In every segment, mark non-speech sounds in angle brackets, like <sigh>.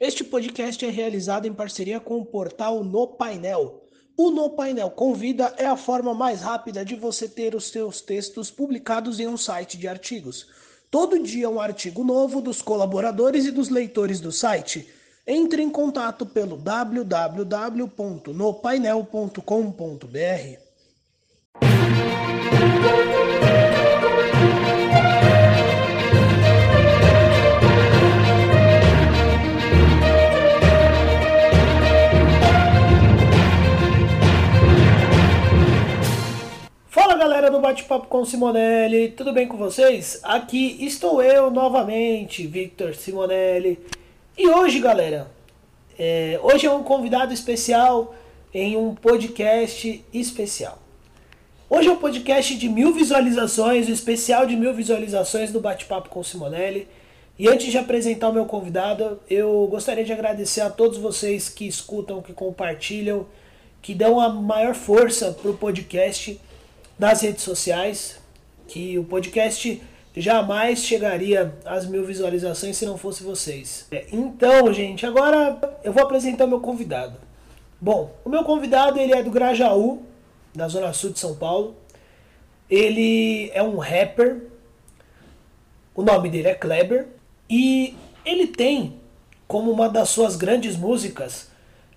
Este podcast é realizado em parceria com o portal No Painel. O No Painel Convida é a forma mais rápida de você ter os seus textos publicados em um site de artigos. Todo dia um artigo novo dos colaboradores e dos leitores do site. Entre em contato pelo www.nopainel.com.br. Simonelli, tudo bem com vocês? Aqui estou eu novamente, Victor Simonelli. E hoje, galera, é, hoje é um convidado especial em um podcast especial. Hoje é um podcast de mil visualizações, o especial de mil visualizações do Bate-Papo com Simonelli. E antes de apresentar o meu convidado, eu gostaria de agradecer a todos vocês que escutam, que compartilham, que dão a maior força para o podcast nas redes sociais, que o podcast jamais chegaria às mil visualizações se não fosse vocês. É, então, gente, agora eu vou apresentar o meu convidado. Bom, o meu convidado ele é do Grajaú, da zona sul de São Paulo. Ele é um rapper. O nome dele é Kleber e ele tem como uma das suas grandes músicas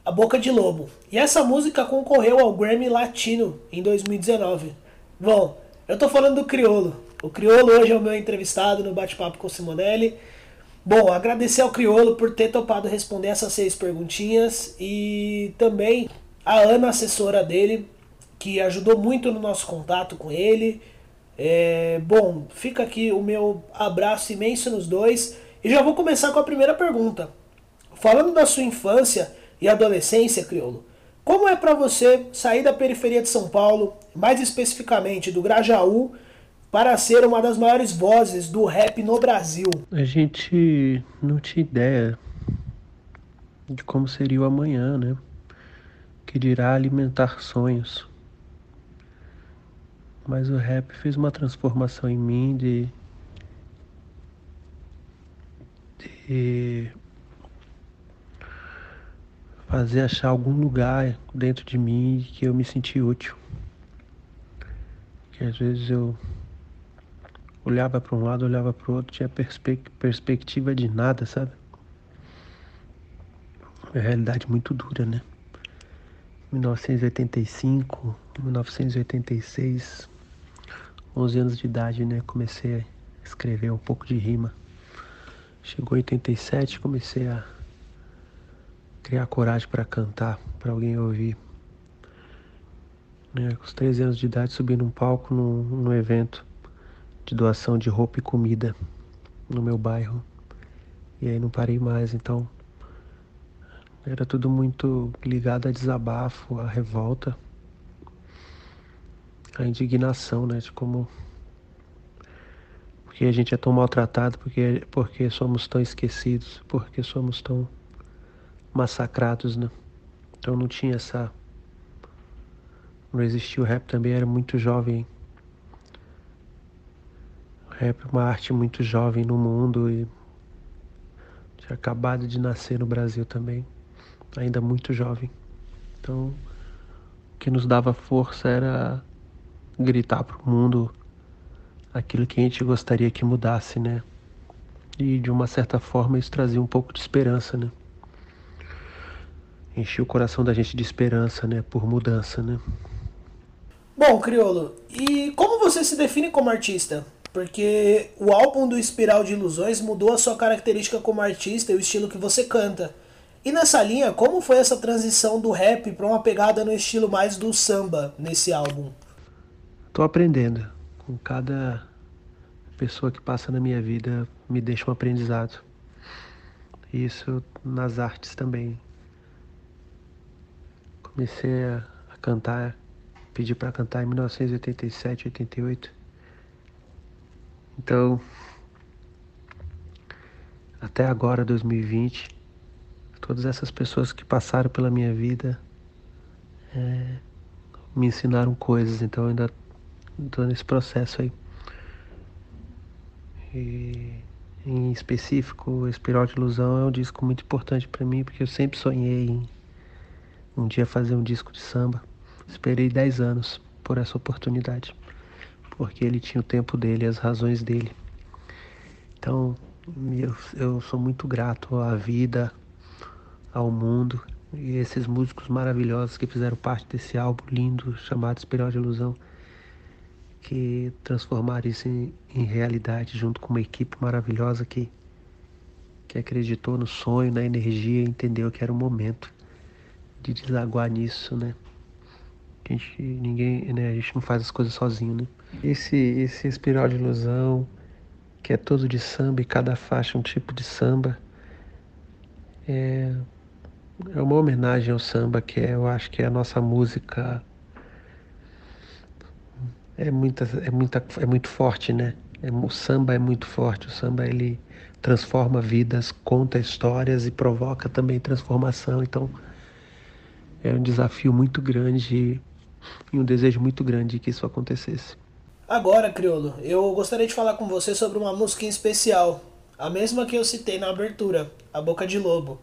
A Boca de Lobo. E essa música concorreu ao Grammy Latino em 2019. Bom, eu tô falando do Criolo. O Criolo hoje é o meu entrevistado no bate-papo com o Simonelli. Bom, agradecer ao Criolo por ter topado responder essas seis perguntinhas e também a Ana, assessora dele, que ajudou muito no nosso contato com ele. É, bom, fica aqui o meu abraço imenso nos dois e já vou começar com a primeira pergunta. Falando da sua infância e adolescência, Criolo, como é para você sair da periferia de São Paulo, mais especificamente do Grajaú, para ser uma das maiores vozes do rap no Brasil? A gente não tinha ideia de como seria o amanhã, né? Que dirá alimentar sonhos. Mas o rap fez uma transformação em mim de, de fazer achar algum lugar dentro de mim que eu me senti útil. Que às vezes eu olhava para um lado, olhava para o outro, tinha perspe perspectiva de nada, sabe? Uma realidade muito dura, né? 1985, 1986, 11 anos de idade, né? Comecei a escrever um pouco de rima. Chegou 87, comecei a criar coragem para cantar, para alguém ouvir. Né? Com os 13 anos de idade, subi num palco num, num evento de doação de roupa e comida no meu bairro. E aí não parei mais, então era tudo muito ligado a desabafo, a revolta, a indignação, né, de como porque a gente é tão maltratado, porque porque somos tão esquecidos, porque somos tão massacrados, né? Então não tinha essa. Não existia o rap também, era muito jovem. O rap é uma arte muito jovem no mundo e tinha acabado de nascer no Brasil também, ainda muito jovem. Então o que nos dava força era gritar para o mundo aquilo que a gente gostaria que mudasse, né? E de uma certa forma isso trazia um pouco de esperança, né? Encher o coração da gente de esperança, né, por mudança, né? Bom, Criolo, e como você se define como artista? Porque o álbum do Espiral de Ilusões mudou a sua característica como artista e o estilo que você canta. E nessa linha, como foi essa transição do rap para uma pegada no estilo mais do samba nesse álbum? Tô aprendendo. Com cada pessoa que passa na minha vida me deixa um aprendizado. Isso nas artes também comecei a, cantar, pedi para cantar em 1987, 88. Então, até agora, 2020, todas essas pessoas que passaram pela minha vida é, me ensinaram coisas, então eu ainda estou nesse processo aí. E em específico, Espiral de Ilusão é um disco muito importante para mim, porque eu sempre sonhei em um dia fazer um disco de samba. Esperei 10 anos por essa oportunidade, porque ele tinha o tempo dele, as razões dele. Então, eu, eu sou muito grato à vida, ao mundo e esses músicos maravilhosos que fizeram parte desse álbum lindo chamado Espiral de Ilusão que transformaram isso em, em, realidade junto com uma equipe maravilhosa que, que acreditou no sonho, na energia, entendeu que era o momento de desaguar nisso, né? A gente, ninguém, né? A gente não faz as coisas sozinho, né? Esse, esse espiral de ilusão, que é todo de samba e cada faixa um tipo de samba, é, é uma homenagem ao samba, que é, eu acho que é a nossa música é, muita, é, muita, é muito forte, né? É, o samba é muito forte. O samba ele transforma vidas, conta histórias e provoca também transformação. Então é um desafio muito grande e um desejo muito grande que isso acontecesse. Agora, Criolo, eu gostaria de falar com você sobre uma música em especial, a mesma que eu citei na abertura, A Boca de Lobo.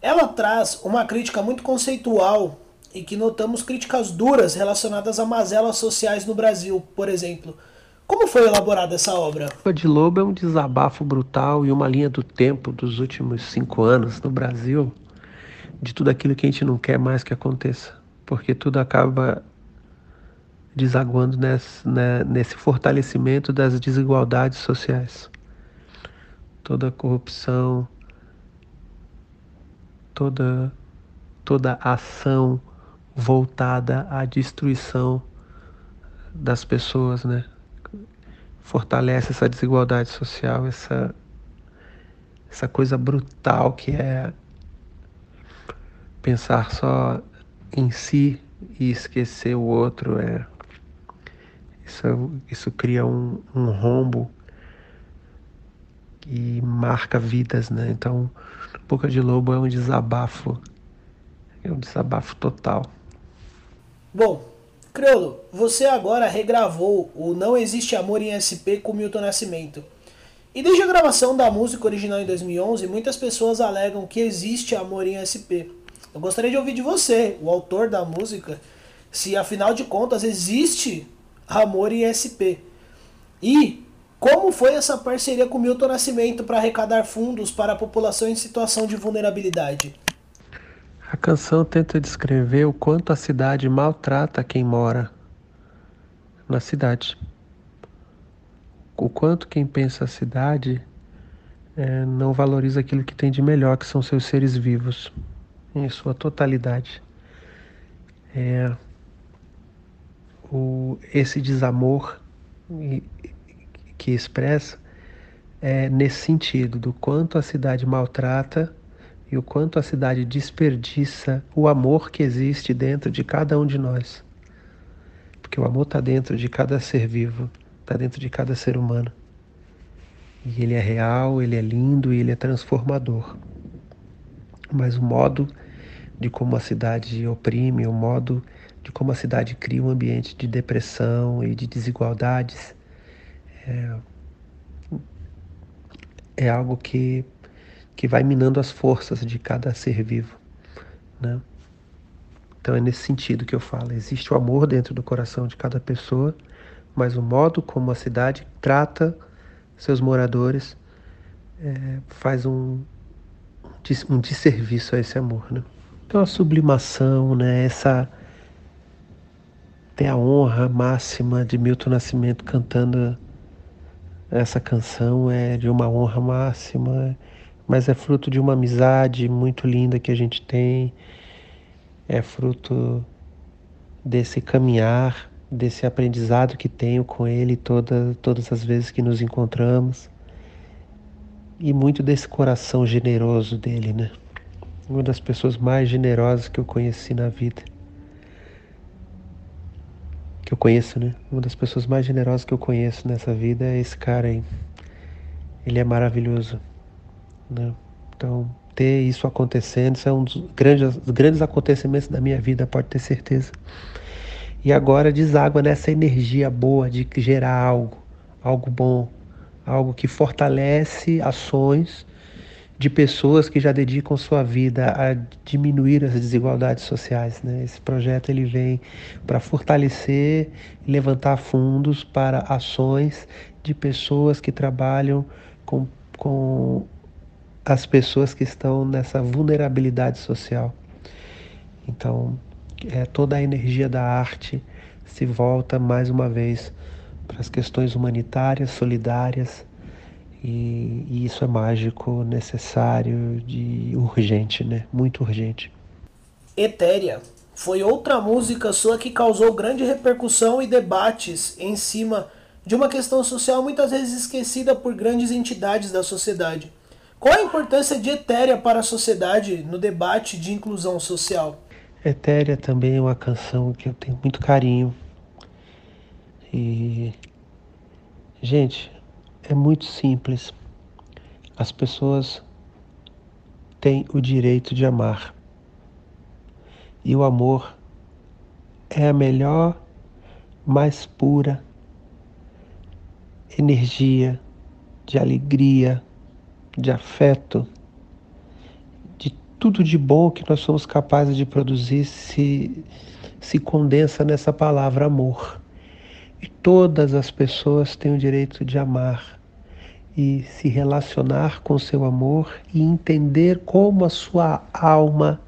Ela traz uma crítica muito conceitual e que notamos críticas duras relacionadas a mazelas sociais no Brasil, por exemplo. Como foi elaborada essa obra? O de Lobo é um desabafo brutal e uma linha do tempo dos últimos cinco anos no Brasil, de tudo aquilo que a gente não quer mais que aconteça, porque tudo acaba desaguando nesse, né, nesse fortalecimento das desigualdades sociais. Toda corrupção, toda, toda ação voltada à destruição das pessoas, né? Fortalece essa desigualdade social, essa essa coisa brutal que é pensar só em si e esquecer o outro é isso, isso cria um, um rombo e marca vidas, né? Então, Boca de Lobo é um desabafo, é um desabafo total. Bom, Criolo, você agora regravou o Não Existe Amor em SP com Milton Nascimento. E desde a gravação da música original em 2011, muitas pessoas alegam que existe amor em SP. Eu gostaria de ouvir de você, o autor da música, se afinal de contas existe amor em SP. E como foi essa parceria com Milton Nascimento para arrecadar fundos para a população em situação de vulnerabilidade? A canção tenta descrever o quanto a cidade maltrata quem mora na cidade. O quanto quem pensa a cidade é, não valoriza aquilo que tem de melhor, que são seus seres vivos, em sua totalidade. É, o, esse desamor que expressa é nesse sentido, do quanto a cidade maltrata e o quanto a cidade desperdiça o amor que existe dentro de cada um de nós. Porque o amor está dentro de cada ser vivo, está dentro de cada ser humano. E ele é real, ele é lindo e ele é transformador. Mas o modo de como a cidade oprime, o modo de como a cidade cria um ambiente de depressão e de desigualdades, é, é algo que que vai minando as forças de cada ser vivo, né? Então é nesse sentido que eu falo. Existe o amor dentro do coração de cada pessoa, mas o modo como a cidade trata seus moradores é, faz um, um desserviço a esse amor, né? Então a sublimação, né? Essa ter a honra máxima de Milton Nascimento cantando essa canção é de uma honra máxima mas é fruto de uma amizade muito linda que a gente tem, é fruto desse caminhar, desse aprendizado que tenho com ele toda, todas as vezes que nos encontramos e muito desse coração generoso dele, né? Uma das pessoas mais generosas que eu conheci na vida. Que eu conheço, né? Uma das pessoas mais generosas que eu conheço nessa vida é esse cara aí. Ele é maravilhoso. Né? Então, ter isso acontecendo, isso é um dos grandes, grandes acontecimentos da minha vida, pode ter certeza. E agora deságua nessa energia boa de gerar algo, algo bom, algo que fortalece ações de pessoas que já dedicam sua vida a diminuir as desigualdades sociais. Né? Esse projeto ele vem para fortalecer e levantar fundos para ações de pessoas que trabalham com, com as pessoas que estão nessa vulnerabilidade social. Então, é, toda a energia da arte se volta mais uma vez para as questões humanitárias, solidárias, e, e, isso é mágico, necessário, de urgente, né? Muito urgente. Etérea foi outra música sua que causou grande repercussão e debates em cima de uma questão social muitas vezes esquecida por grandes entidades da sociedade. Qual a importância de Etérea para a sociedade no debate de inclusão social? Etérea também é uma canção que eu tenho muito carinho. E, gente, é muito simples. As pessoas têm o direito de amar. E o amor é a melhor, mais pura energia de alegria, de afeto, de tudo de bom que nós somos capazes de produzir se, se condensa nessa palavra amor. E todas as pessoas têm o direito de amar e se relacionar com seu amor e entender como a sua alma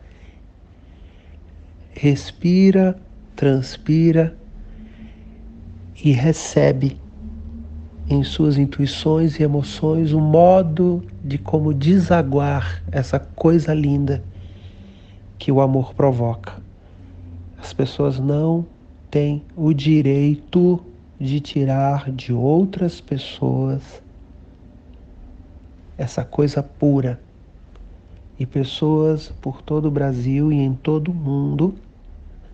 respira, transpira e recebe em suas intuições e emoções o modo de como desaguar essa coisa linda que o amor provoca. As pessoas não tem o direito de tirar de outras pessoas essa coisa pura. E pessoas por todo o Brasil e em todo o mundo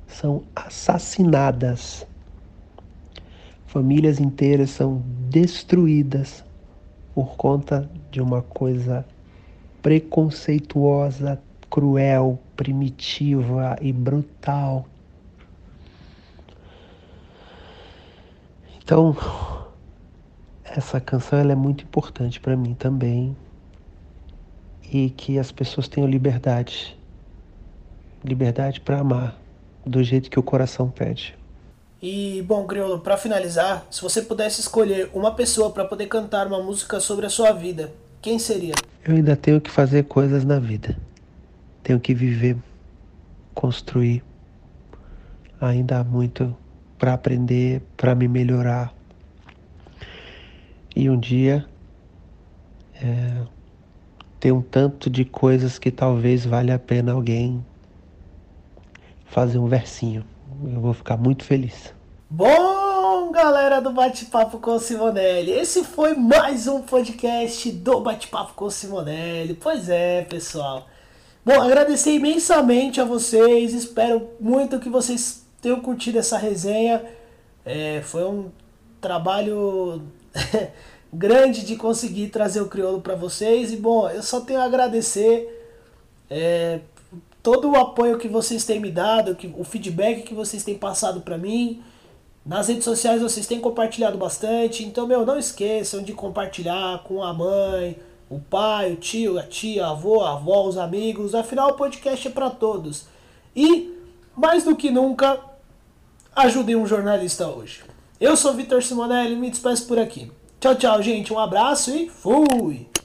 são assassinadas. Famílias inteiras são destruídas por conta de uma coisa preconceituosa, cruel, primitiva e brutal Então, essa canção ela é muito importante para mim também. E que as pessoas tenham liberdade. Liberdade para amar do jeito que o coração pede. E bom, Criolo, para finalizar, se você pudesse escolher uma pessoa para poder cantar uma música sobre a sua vida, quem seria? Eu ainda tenho que fazer coisas na vida. Tenho que viver, construir. Ainda há muito para aprender, para me melhorar. E um dia é, ter um tanto de coisas que talvez valha a pena alguém fazer um versinho. Eu vou ficar muito feliz. Bom, galera do Bate-Papo com Simonelli, esse foi mais um podcast do Bate-Papo com Simonelli. Pois é, pessoal. Bom, agradecer imensamente a vocês, espero muito que vocês tenham curtido essa resenha. É, foi um trabalho <laughs> grande de conseguir trazer o crioulo para vocês. E bom, eu só tenho a agradecer é, todo o apoio que vocês têm me dado, que, o feedback que vocês têm passado para mim. Nas redes sociais vocês têm compartilhado bastante. Então, meu, não esqueçam de compartilhar com a mãe, o pai, o tio, a tia, a avó, a avó, os amigos. Afinal, o podcast é para todos. E, mais do que nunca, ajudem um jornalista hoje. Eu sou Vitor Simonelli, me despeço por aqui. Tchau, tchau, gente. Um abraço e fui!